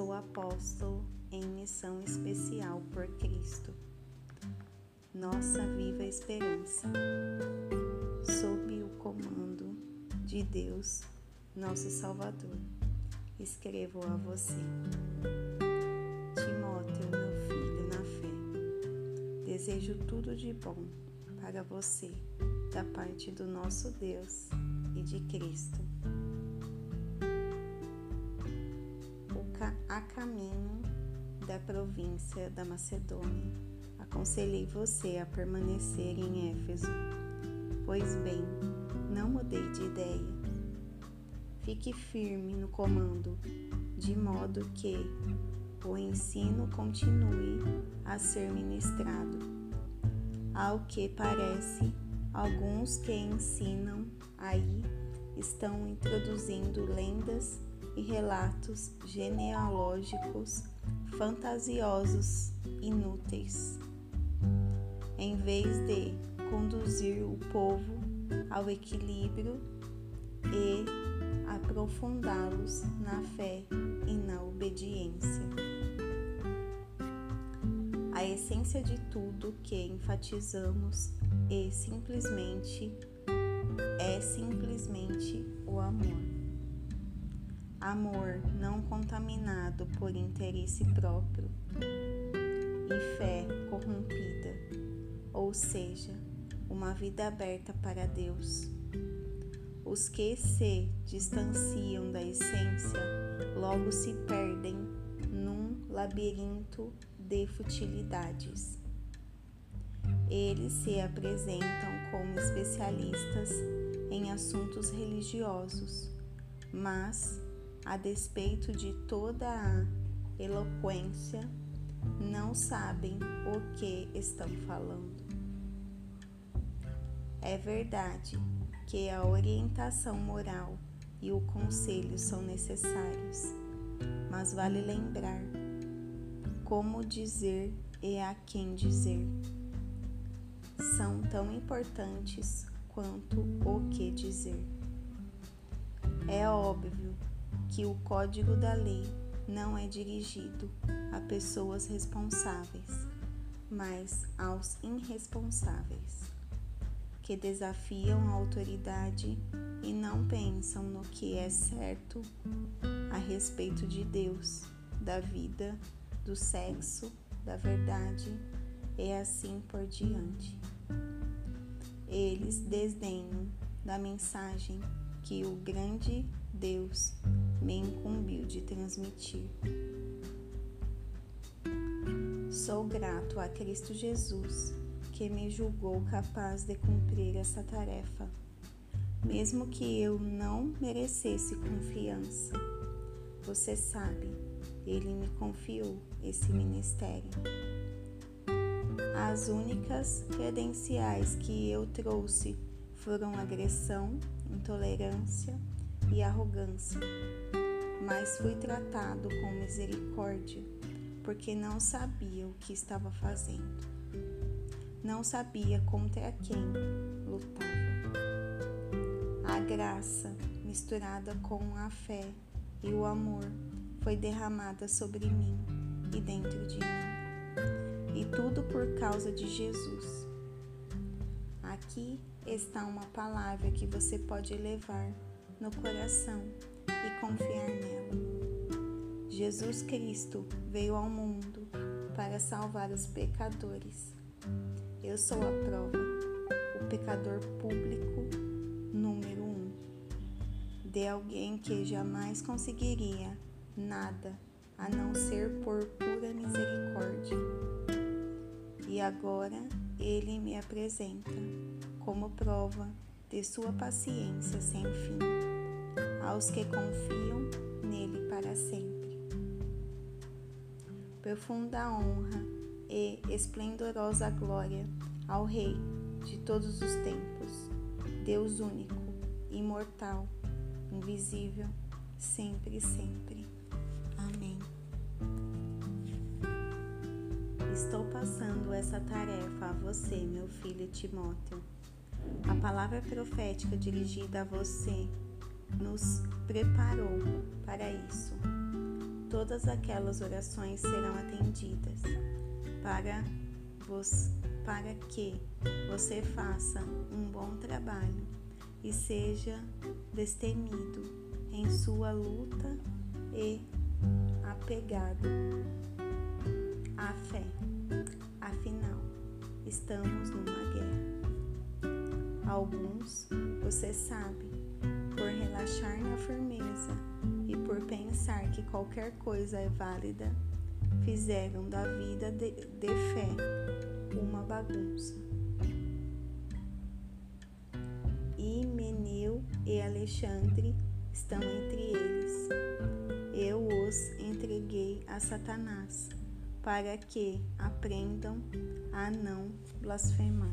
apóstolo em missão especial por Cristo. Nossa viva esperança. Sob o comando de Deus, nosso Salvador, escrevo a você. Timóteo, meu filho na fé, desejo tudo de bom para você, da parte do nosso Deus e de Cristo. Caminho da província da Macedônia, aconselhei você a permanecer em Éfeso. Pois bem, não mudei de ideia. Fique firme no comando, de modo que o ensino continue a ser ministrado. Ao que parece, alguns que ensinam aí estão introduzindo lendas e relatos genealógicos fantasiosos inúteis, em vez de conduzir o povo ao equilíbrio e aprofundá-los na fé e na obediência. A essência de tudo que enfatizamos é simplesmente é simplesmente o amor amor não contaminado por interesse próprio e fé corrompida, ou seja, uma vida aberta para Deus. Os que se distanciam da essência logo se perdem num labirinto de futilidades. Eles se apresentam como especialistas em assuntos religiosos, mas a despeito de toda a eloquência, não sabem o que estão falando. É verdade que a orientação moral e o conselho são necessários, mas vale lembrar como dizer e a quem dizer. São tão importantes quanto o que dizer. É óbvio que o código da lei não é dirigido a pessoas responsáveis, mas aos irresponsáveis, que desafiam a autoridade e não pensam no que é certo a respeito de Deus, da vida, do sexo, da verdade e assim por diante. Eles desdenham da mensagem que o grande Deus me incumbiu de transmitir. Sou grato a Cristo Jesus, que me julgou capaz de cumprir essa tarefa, mesmo que eu não merecesse confiança. Você sabe, ele me confiou esse ministério. As únicas credenciais que eu trouxe foram agressão, intolerância, e arrogância, mas fui tratado com misericórdia, porque não sabia o que estava fazendo. Não sabia contra quem lutava. A graça, misturada com a fé e o amor, foi derramada sobre mim e dentro de mim. Tudo por causa de Jesus. Aqui está uma palavra que você pode levar no coração e confiar nela. Jesus Cristo veio ao mundo para salvar os pecadores. Eu sou a prova, o pecador público número um, de alguém que jamais conseguiria nada a não ser por pura misericórdia. E agora ele me apresenta como prova de sua paciência sem fim aos que confiam nele para sempre. Profunda honra e esplendorosa glória ao Rei de todos os tempos, Deus único, imortal, invisível, sempre e sempre. Estou passando essa tarefa a você, meu filho Timóteo. A palavra profética dirigida a você nos preparou para isso. todas aquelas orações serão atendidas, para, vos, para que você faça um bom trabalho e seja destemido em sua luta e apegado à fé. Estamos numa guerra. Alguns, você sabe, por relaxar na firmeza e por pensar que qualquer coisa é válida, fizeram da vida de, de fé uma bagunça. Himeneu e Alexandre estão entre eles. Eu os entreguei a Satanás para que aprendam a não blasfemar.